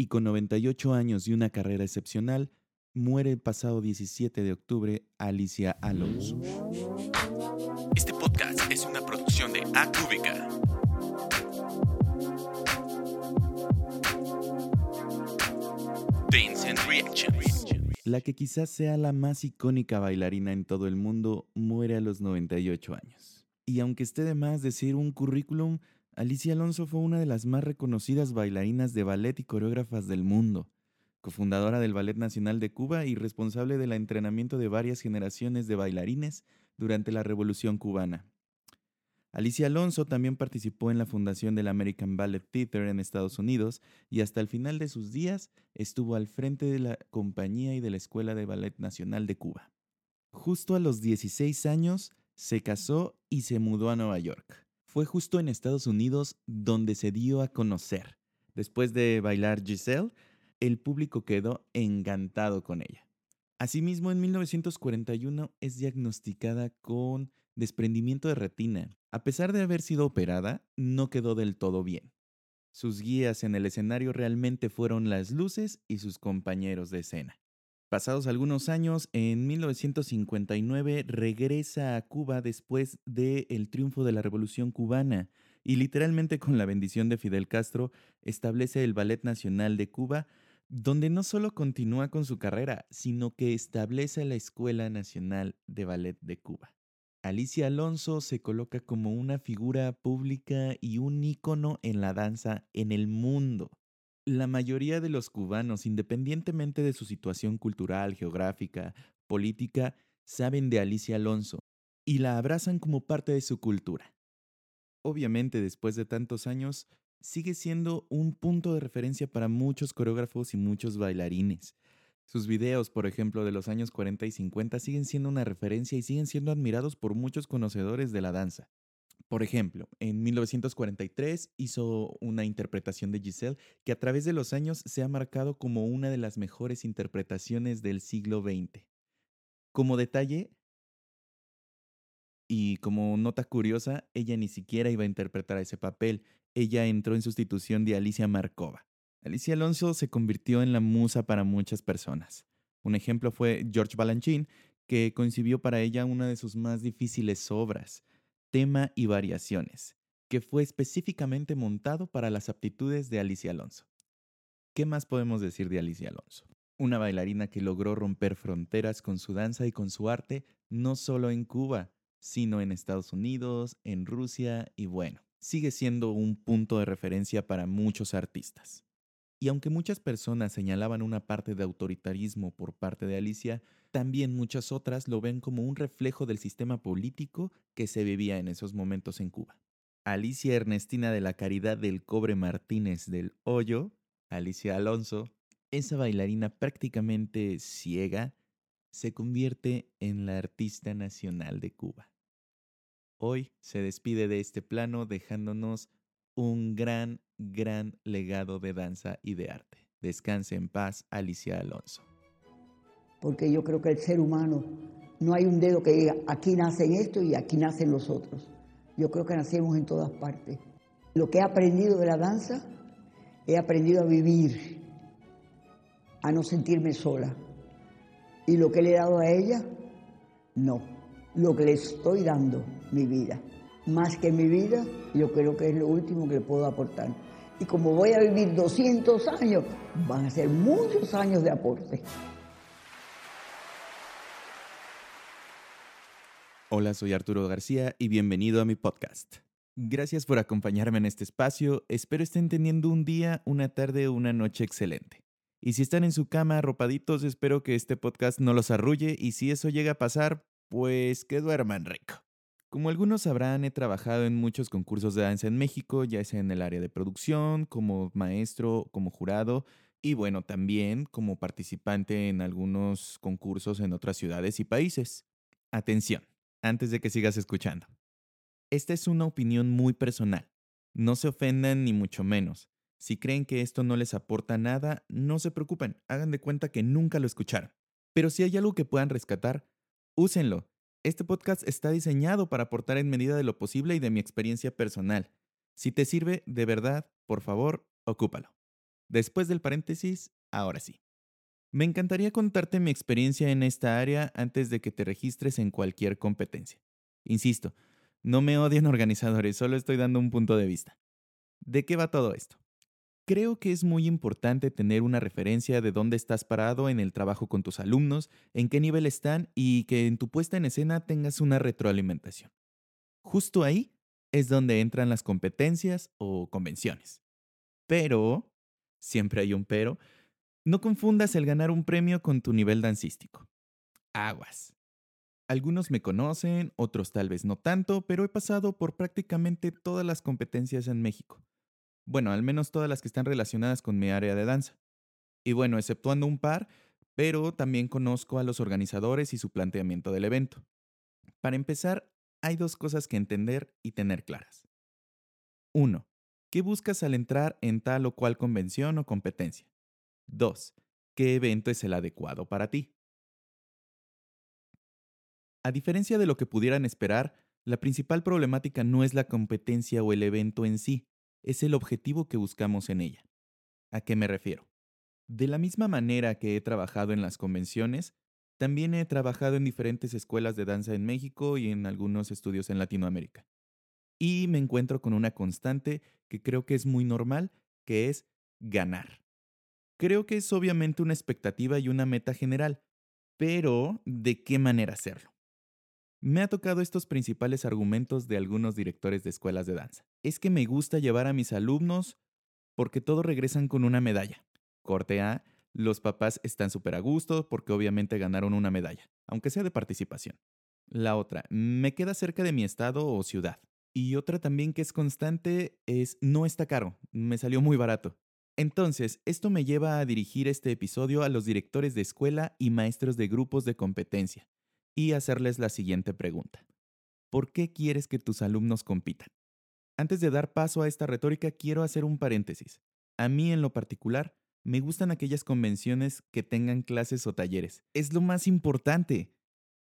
y con 98 años y una carrera excepcional, muere el pasado 17 de octubre Alicia Alonso. Este podcast es una producción de Acúbica. Reactions. La que quizás sea la más icónica bailarina en todo el mundo muere a los 98 años. Y aunque esté de más decir un currículum, Alicia Alonso fue una de las más reconocidas bailarinas de ballet y coreógrafas del mundo, cofundadora del Ballet Nacional de Cuba y responsable del entrenamiento de varias generaciones de bailarines durante la Revolución cubana. Alicia Alonso también participó en la fundación del American Ballet Theater en Estados Unidos y hasta el final de sus días estuvo al frente de la compañía y de la Escuela de Ballet Nacional de Cuba. Justo a los 16 años se casó y se mudó a Nueva York. Fue justo en Estados Unidos donde se dio a conocer. Después de bailar Giselle, el público quedó encantado con ella. Asimismo, en 1941 es diagnosticada con desprendimiento de retina. A pesar de haber sido operada, no quedó del todo bien. Sus guías en el escenario realmente fueron las luces y sus compañeros de escena. Pasados algunos años, en 1959 regresa a Cuba después del triunfo de la Revolución cubana y literalmente con la bendición de Fidel Castro establece el Ballet Nacional de Cuba, donde no solo continúa con su carrera, sino que establece la Escuela Nacional de Ballet de Cuba. Alicia Alonso se coloca como una figura pública y un ícono en la danza en el mundo. La mayoría de los cubanos, independientemente de su situación cultural, geográfica, política, saben de Alicia Alonso y la abrazan como parte de su cultura. Obviamente, después de tantos años, sigue siendo un punto de referencia para muchos coreógrafos y muchos bailarines. Sus videos, por ejemplo, de los años 40 y 50 siguen siendo una referencia y siguen siendo admirados por muchos conocedores de la danza. Por ejemplo, en 1943 hizo una interpretación de Giselle que a través de los años se ha marcado como una de las mejores interpretaciones del siglo XX. Como detalle, y como nota curiosa, ella ni siquiera iba a interpretar ese papel, ella entró en sustitución de Alicia Markova. Alicia Alonso se convirtió en la musa para muchas personas. Un ejemplo fue George Balanchine, que concibió para ella una de sus más difíciles obras, tema y variaciones, que fue específicamente montado para las aptitudes de Alicia Alonso. ¿Qué más podemos decir de Alicia Alonso? Una bailarina que logró romper fronteras con su danza y con su arte, no solo en Cuba, sino en Estados Unidos, en Rusia y bueno, sigue siendo un punto de referencia para muchos artistas. Y aunque muchas personas señalaban una parte de autoritarismo por parte de Alicia, también muchas otras lo ven como un reflejo del sistema político que se vivía en esos momentos en Cuba. Alicia Ernestina de la Caridad del Cobre Martínez del Hoyo, Alicia Alonso, esa bailarina prácticamente ciega, se convierte en la artista nacional de Cuba. Hoy se despide de este plano dejándonos un gran, gran legado de danza y de arte. Descanse en paz, Alicia Alonso. Porque yo creo que el ser humano no hay un dedo que diga aquí nacen esto y aquí nacen los otros. Yo creo que nacemos en todas partes. Lo que he aprendido de la danza, he aprendido a vivir, a no sentirme sola. Y lo que le he dado a ella, no. Lo que le estoy dando, mi vida más que mi vida, yo creo que es lo último que le puedo aportar. Y como voy a vivir 200 años, van a ser muchos años de aporte. Hola, soy Arturo García y bienvenido a mi podcast. Gracias por acompañarme en este espacio. Espero estén teniendo un día, una tarde o una noche excelente. Y si están en su cama arropaditos, espero que este podcast no los arrulle y si eso llega a pasar, pues que duerman rico. Como algunos sabrán, he trabajado en muchos concursos de danza en México, ya sea en el área de producción, como maestro, como jurado y bueno, también como participante en algunos concursos en otras ciudades y países. Atención, antes de que sigas escuchando. Esta es una opinión muy personal. No se ofendan ni mucho menos. Si creen que esto no les aporta nada, no se preocupen, hagan de cuenta que nunca lo escucharon. Pero si hay algo que puedan rescatar, úsenlo este podcast está diseñado para aportar en medida de lo posible y de mi experiencia personal. Si te sirve, de verdad, por favor, ocúpalo. Después del paréntesis, ahora sí. Me encantaría contarte mi experiencia en esta área antes de que te registres en cualquier competencia. Insisto, no me odian organizadores, solo estoy dando un punto de vista. ¿De qué va todo esto? Creo que es muy importante tener una referencia de dónde estás parado en el trabajo con tus alumnos, en qué nivel están y que en tu puesta en escena tengas una retroalimentación. Justo ahí es donde entran las competencias o convenciones. Pero, siempre hay un pero, no confundas el ganar un premio con tu nivel dancístico. Aguas. Algunos me conocen, otros tal vez no tanto, pero he pasado por prácticamente todas las competencias en México. Bueno, al menos todas las que están relacionadas con mi área de danza. Y bueno, exceptuando un par, pero también conozco a los organizadores y su planteamiento del evento. Para empezar, hay dos cosas que entender y tener claras. Uno, ¿Qué buscas al entrar en tal o cual convención o competencia? 2. ¿Qué evento es el adecuado para ti? A diferencia de lo que pudieran esperar, la principal problemática no es la competencia o el evento en sí, es el objetivo que buscamos en ella. ¿A qué me refiero? De la misma manera que he trabajado en las convenciones, también he trabajado en diferentes escuelas de danza en México y en algunos estudios en Latinoamérica. Y me encuentro con una constante que creo que es muy normal, que es ganar. Creo que es obviamente una expectativa y una meta general, pero ¿de qué manera hacerlo? Me ha tocado estos principales argumentos de algunos directores de escuelas de danza. Es que me gusta llevar a mis alumnos porque todos regresan con una medalla. Corte A, los papás están súper a gusto porque obviamente ganaron una medalla, aunque sea de participación. La otra, me queda cerca de mi estado o ciudad. Y otra también que es constante es no está caro, me salió muy barato. Entonces, esto me lleva a dirigir este episodio a los directores de escuela y maestros de grupos de competencia y hacerles la siguiente pregunta. ¿Por qué quieres que tus alumnos compitan? Antes de dar paso a esta retórica, quiero hacer un paréntesis. A mí en lo particular, me gustan aquellas convenciones que tengan clases o talleres. Es lo más importante.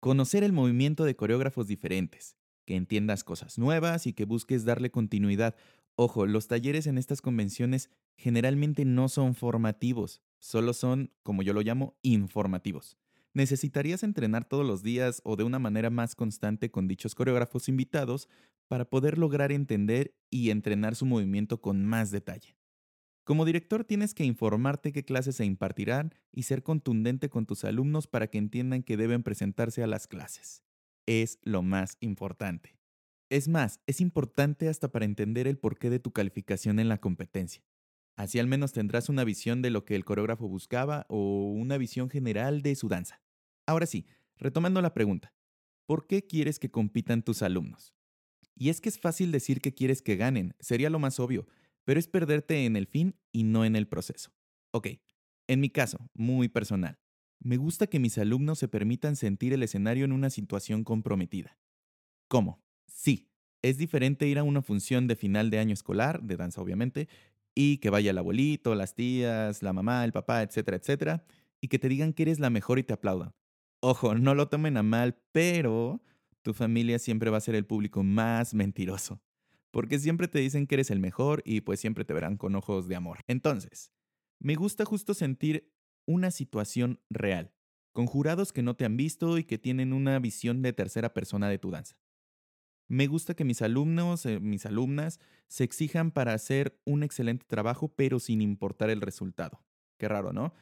Conocer el movimiento de coreógrafos diferentes, que entiendas cosas nuevas y que busques darle continuidad. Ojo, los talleres en estas convenciones generalmente no son formativos, solo son, como yo lo llamo, informativos necesitarías entrenar todos los días o de una manera más constante con dichos coreógrafos invitados para poder lograr entender y entrenar su movimiento con más detalle. Como director tienes que informarte qué clases se impartirán y ser contundente con tus alumnos para que entiendan que deben presentarse a las clases. Es lo más importante. Es más, es importante hasta para entender el porqué de tu calificación en la competencia. Así al menos tendrás una visión de lo que el coreógrafo buscaba o una visión general de su danza. Ahora sí, retomando la pregunta, ¿por qué quieres que compitan tus alumnos? Y es que es fácil decir que quieres que ganen, sería lo más obvio, pero es perderte en el fin y no en el proceso. Ok, en mi caso, muy personal, me gusta que mis alumnos se permitan sentir el escenario en una situación comprometida. ¿Cómo? Sí, es diferente ir a una función de final de año escolar, de danza obviamente, y que vaya el abuelito, las tías, la mamá, el papá, etcétera, etcétera, y que te digan que eres la mejor y te aplaudan. Ojo, no lo tomen a mal, pero tu familia siempre va a ser el público más mentiroso, porque siempre te dicen que eres el mejor y pues siempre te verán con ojos de amor. Entonces, me gusta justo sentir una situación real, con jurados que no te han visto y que tienen una visión de tercera persona de tu danza. Me gusta que mis alumnos, eh, mis alumnas, se exijan para hacer un excelente trabajo, pero sin importar el resultado. Qué raro, ¿no?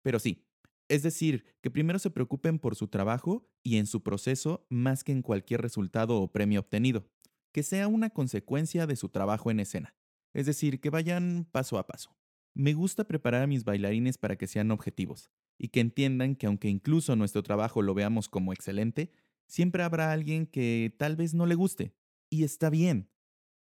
Pero sí. Es decir, que primero se preocupen por su trabajo y en su proceso más que en cualquier resultado o premio obtenido. Que sea una consecuencia de su trabajo en escena. Es decir, que vayan paso a paso. Me gusta preparar a mis bailarines para que sean objetivos y que entiendan que aunque incluso nuestro trabajo lo veamos como excelente, Siempre habrá alguien que tal vez no le guste, y está bien.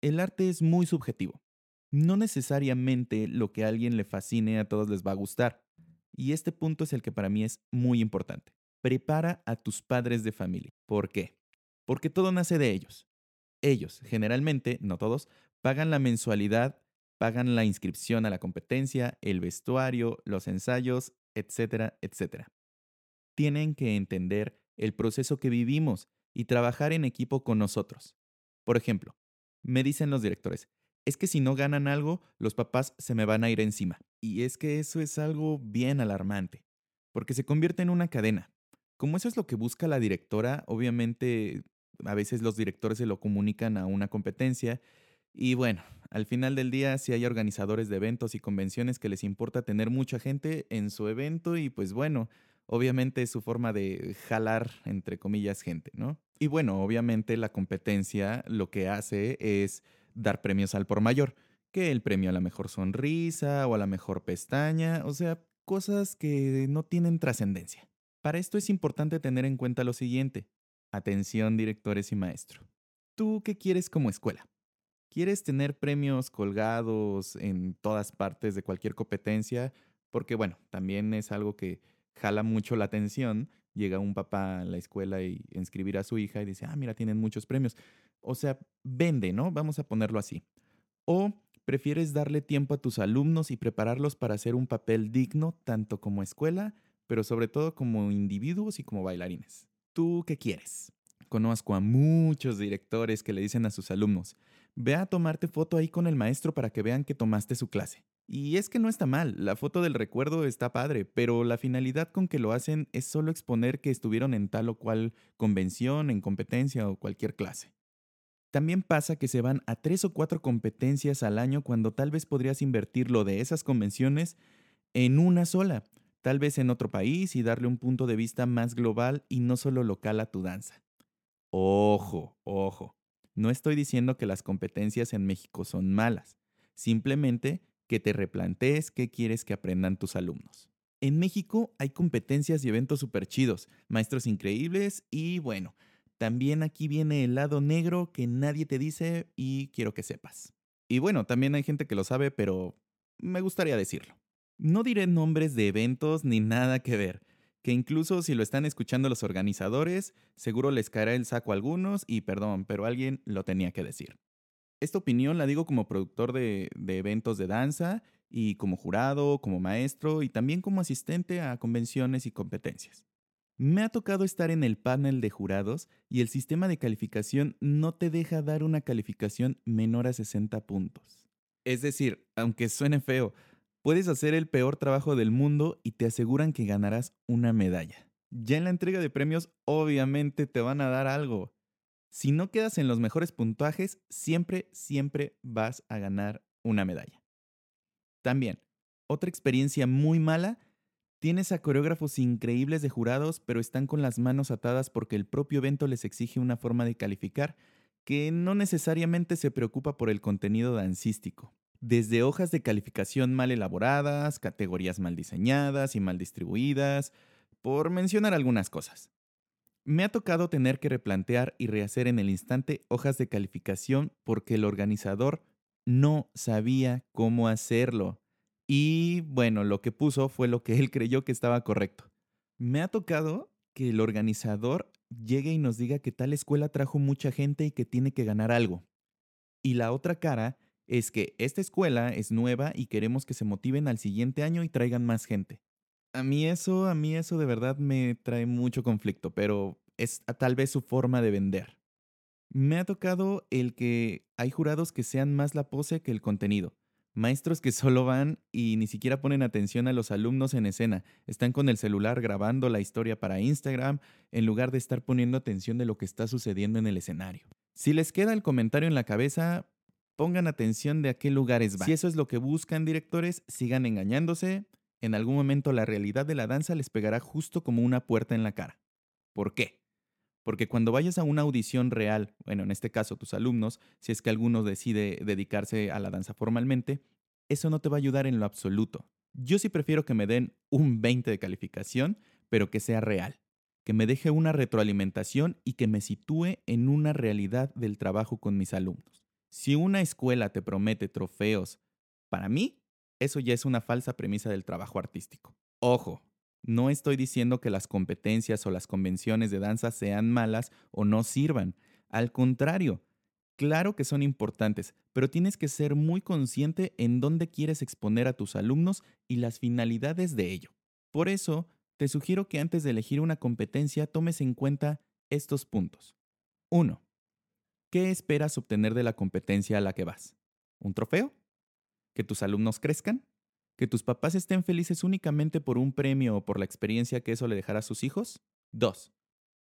El arte es muy subjetivo. No necesariamente lo que a alguien le fascine a todos les va a gustar. Y este punto es el que para mí es muy importante. Prepara a tus padres de familia. ¿Por qué? Porque todo nace de ellos. Ellos, generalmente, no todos, pagan la mensualidad, pagan la inscripción a la competencia, el vestuario, los ensayos, etcétera, etcétera. Tienen que entender el proceso que vivimos y trabajar en equipo con nosotros. Por ejemplo, me dicen los directores, es que si no ganan algo, los papás se me van a ir encima. Y es que eso es algo bien alarmante, porque se convierte en una cadena. Como eso es lo que busca la directora, obviamente a veces los directores se lo comunican a una competencia y bueno, al final del día si hay organizadores de eventos y convenciones que les importa tener mucha gente en su evento y pues bueno, obviamente es su forma de jalar, entre comillas, gente, ¿no? Y bueno, obviamente la competencia lo que hace es dar premios al por mayor, que el premio a la mejor sonrisa o a la mejor pestaña, o sea, cosas que no tienen trascendencia. Para esto es importante tener en cuenta lo siguiente. Atención directores y maestros. ¿Tú qué quieres como escuela? ¿Quieres tener premios colgados en todas partes de cualquier competencia? Porque bueno, también es algo que jala mucho la atención. Llega un papá a la escuela y inscribir a su hija y dice, ah, mira, tienen muchos premios. O sea, vende, ¿no? Vamos a ponerlo así. O prefieres darle tiempo a tus alumnos y prepararlos para hacer un papel digno tanto como escuela, pero sobre todo como individuos y como bailarines. ¿Tú qué quieres? Conozco a muchos directores que le dicen a sus alumnos, ve a tomarte foto ahí con el maestro para que vean que tomaste su clase. Y es que no está mal, la foto del recuerdo está padre, pero la finalidad con que lo hacen es solo exponer que estuvieron en tal o cual convención, en competencia o cualquier clase. También pasa que se van a tres o cuatro competencias al año cuando tal vez podrías invertir lo de esas convenciones en una sola, tal vez en otro país y darle un punto de vista más global y no solo local a tu danza. Ojo, ojo, no estoy diciendo que las competencias en México son malas, simplemente que te replantees qué quieres que aprendan tus alumnos. En México hay competencias y eventos súper chidos, maestros increíbles y bueno, también aquí viene el lado negro que nadie te dice y quiero que sepas. Y bueno, también hay gente que lo sabe, pero me gustaría decirlo. No diré nombres de eventos ni nada que ver, que incluso si lo están escuchando los organizadores, seguro les caerá el saco a algunos y perdón, pero alguien lo tenía que decir. Esta opinión la digo como productor de, eventos de danza y como jurado, como maestro y también como asistente a convenciones y competencias. Me ha tocado estar en el panel de jurados y el sistema de calificación no te deja dar una calificación menor a 60 puntos. Es decir, aunque suene feo, puedes hacer el peor trabajo del mundo y te aseguran que ganarás una medalla. Ya en la entrega de premios obviamente te van a dar algo, si no quedas en los mejores puntajes, siempre, siempre vas a ganar una medalla. También, otra experiencia muy mala, tienes a coreógrafos increíbles de jurados, pero están con las manos atadas porque el propio evento les exige una forma de calificar que no necesariamente se preocupa por el contenido dancístico. Desde hojas de calificación mal elaboradas, categorías mal diseñadas y mal distribuidas, por mencionar algunas cosas. Me ha tocado tener que replantear y rehacer en el instante hojas de calificación porque el organizador no sabía cómo hacerlo. Y bueno, lo que puso fue lo que él creyó que estaba correcto. Me ha tocado que el organizador llegue y nos diga que tal escuela trajo mucha gente y que tiene que ganar algo. Y la otra cara es que esta escuela es nueva y queremos que se motiven al siguiente año y traigan más gente a mí eso, a mí eso de verdad me trae mucho conflicto, pero es tal vez su forma de vender. Me ha tocado el que hay jurados que sean más la pose que el contenido. Maestros que solo van y ni siquiera ponen atención a los alumnos en escena. Están con el celular grabando la historia para Instagram en lugar de estar poniendo atención de lo que está sucediendo en el escenario. Si les queda el comentario en la cabeza, pongan atención de a qué lugares van. Si eso es lo que buscan directores, sigan engañándose, en algún momento la realidad de la danza les pegará justo como una puerta en la cara. ¿Por qué? Porque cuando vayas a una audición real, bueno, en este caso tus alumnos, si es que alguno decide dedicarse a la danza formalmente, eso no te va a ayudar en lo absoluto. Yo sí prefiero que me den un 20 de calificación, pero que sea real, que me deje una retroalimentación y que me sitúe en una realidad del trabajo con mis alumnos. Si una escuela te promete trofeos, para mí eso ya es una falsa premisa del trabajo artístico. Ojo, no estoy diciendo que las competencias o las convenciones de danza sean malas o no sirvan. Al contrario, claro que son importantes, pero tienes que ser muy consciente en dónde quieres exponer a tus alumnos y las finalidades de ello. Por eso, te sugiero que antes de elegir una competencia tomes en cuenta estos puntos. 1. ¿Qué esperas obtener de la competencia a la que vas? ¿Un trofeo? ¿Que tus alumnos crezcan? ¿Que tus papás estén felices únicamente por un premio o por la experiencia que eso le dejará a sus hijos? 2.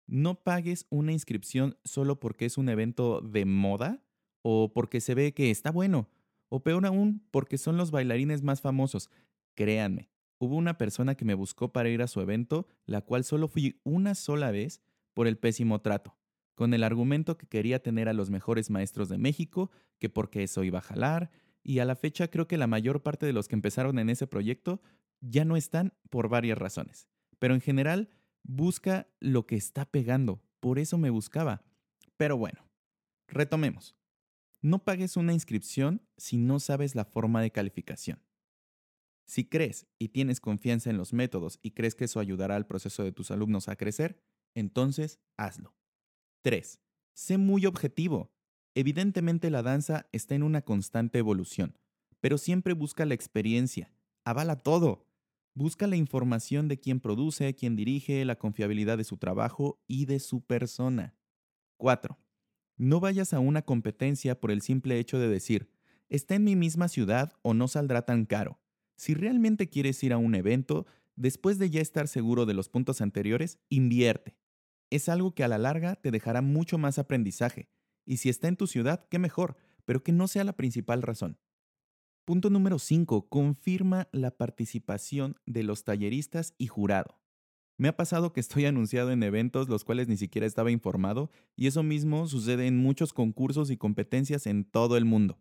No pagues una inscripción solo porque es un evento de moda o porque se ve que está bueno, o peor aún, porque son los bailarines más famosos. Créanme, hubo una persona que me buscó para ir a su evento, la cual solo fui una sola vez por el pésimo trato, con el argumento que quería tener a los mejores maestros de México, que porque eso iba a jalar, y a la fecha creo que la mayor parte de los que empezaron en ese proyecto ya no están por varias razones. Pero en general, busca lo que está pegando, por eso me buscaba. Pero bueno, retomemos. No pagues una inscripción si no sabes la forma de calificación. Si crees y tienes confianza en los métodos y crees que eso ayudará al proceso de tus alumnos a crecer, entonces hazlo. 3. Sé muy objetivo. Evidentemente la danza está en una constante evolución, pero siempre busca la experiencia. Avala todo. Busca la información de quién produce, quién dirige, la confiabilidad de su trabajo y de su persona. 4. No vayas a una competencia por el simple hecho de decir, está en mi misma ciudad o no saldrá tan caro. Si realmente quieres ir a un evento, después de ya estar seguro de los puntos anteriores, invierte. Es algo que a la larga te dejará mucho más aprendizaje. Y si está en tu ciudad, qué mejor, pero que no sea la principal razón. Punto número 5. Confirma la participación de los talleristas y jurado. Me ha pasado que estoy anunciado en eventos los cuales ni siquiera estaba informado y eso mismo sucede en muchos concursos y competencias en todo el mundo.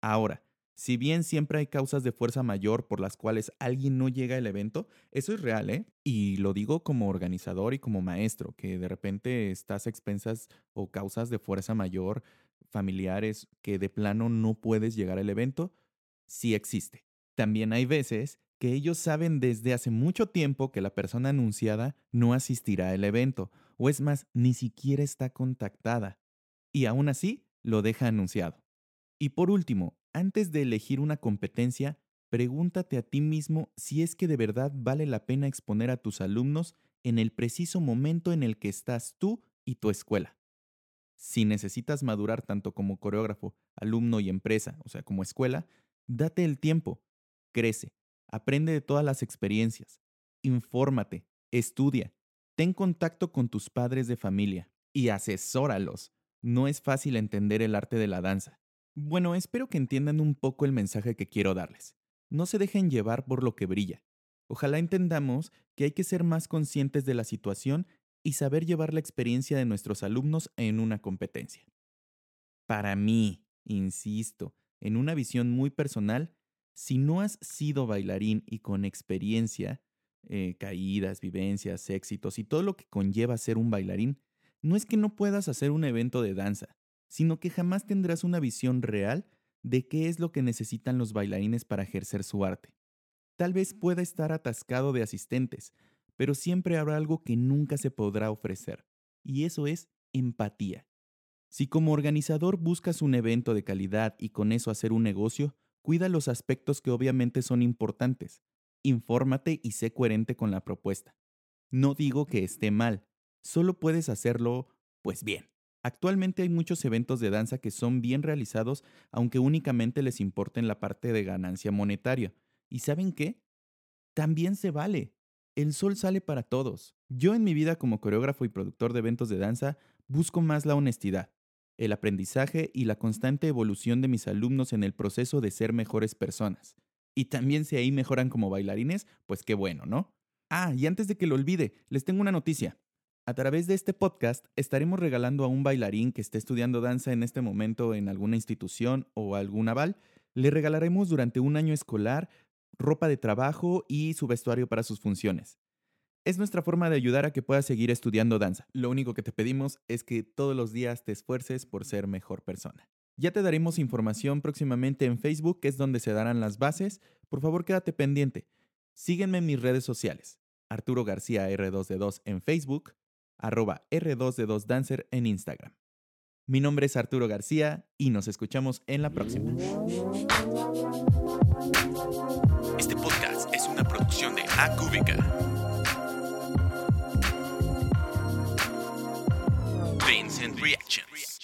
Ahora, si bien siempre hay causas de fuerza mayor por las cuales alguien no llega al evento, eso es real, ¿eh? Y lo digo como organizador y como maestro, que de repente estás a expensas o causas de fuerza mayor, familiares, que de plano no puedes llegar al evento, sí existe. También hay veces que ellos saben desde hace mucho tiempo que la persona anunciada no asistirá al evento, o es más, ni siquiera está contactada. Y aún así, lo deja anunciado. Y por último, antes de elegir una competencia, pregúntate a ti mismo si es que de verdad vale la pena exponer a tus alumnos en el preciso momento en el que estás tú y tu escuela. Si necesitas madurar tanto como coreógrafo, alumno y empresa, o sea, como escuela, date el tiempo, crece, aprende de todas las experiencias, infórmate, estudia, ten contacto con tus padres de familia y asesóralos. No es fácil entender el arte de la danza. Bueno, espero que entiendan un poco el mensaje que quiero darles. No se dejen llevar por lo que brilla. Ojalá entendamos que hay que ser más conscientes de la situación y saber llevar la experiencia de nuestros alumnos en una competencia. Para mí, insisto, en una visión muy personal, si no has sido bailarín y con experiencia, eh, caídas, vivencias, éxitos y todo lo que conlleva ser un bailarín, no es que no puedas hacer un evento de danza, sino que jamás tendrás una visión real de qué es lo que necesitan los bailarines para ejercer su arte. Tal vez pueda estar atascado de asistentes, pero siempre habrá algo que nunca se podrá ofrecer, y eso es empatía. Si como organizador buscas un evento de calidad y con eso hacer un negocio, cuida los aspectos que obviamente son importantes. Infórmate y sé coherente con la propuesta. No digo que esté mal, solo puedes hacerlo, pues bien. Actualmente hay muchos eventos de danza que son bien realizados, aunque únicamente les importen la parte de ganancia monetaria. ¿Y saben qué? También se vale. El sol sale para todos. Yo en mi vida como coreógrafo y productor de eventos de danza busco más la honestidad, el aprendizaje y la constante evolución de mis alumnos en el proceso de ser mejores personas. Y también si ahí mejoran como bailarines, pues qué bueno, ¿no? Ah, y antes de que lo olvide, les tengo una noticia. A través de este podcast estaremos regalando a un bailarín que esté estudiando danza en este momento en alguna institución o algún aval, le regalaremos durante un año escolar ropa de trabajo y su vestuario para sus funciones. Es nuestra forma de ayudar a que puedas seguir estudiando danza. Lo único que te pedimos es que todos los días te esfuerces por ser mejor persona. Ya te daremos información próximamente en Facebook, que es donde se darán las bases. Por favor, quédate pendiente. Sígueme en mis redes sociales. Arturo García R2D2 en Facebook, arroba R2D2Dancer en Instagram. Mi nombre es Arturo García y nos escuchamos en la próxima. Este podcast es una producción de Acúbica. Vincent Reactions.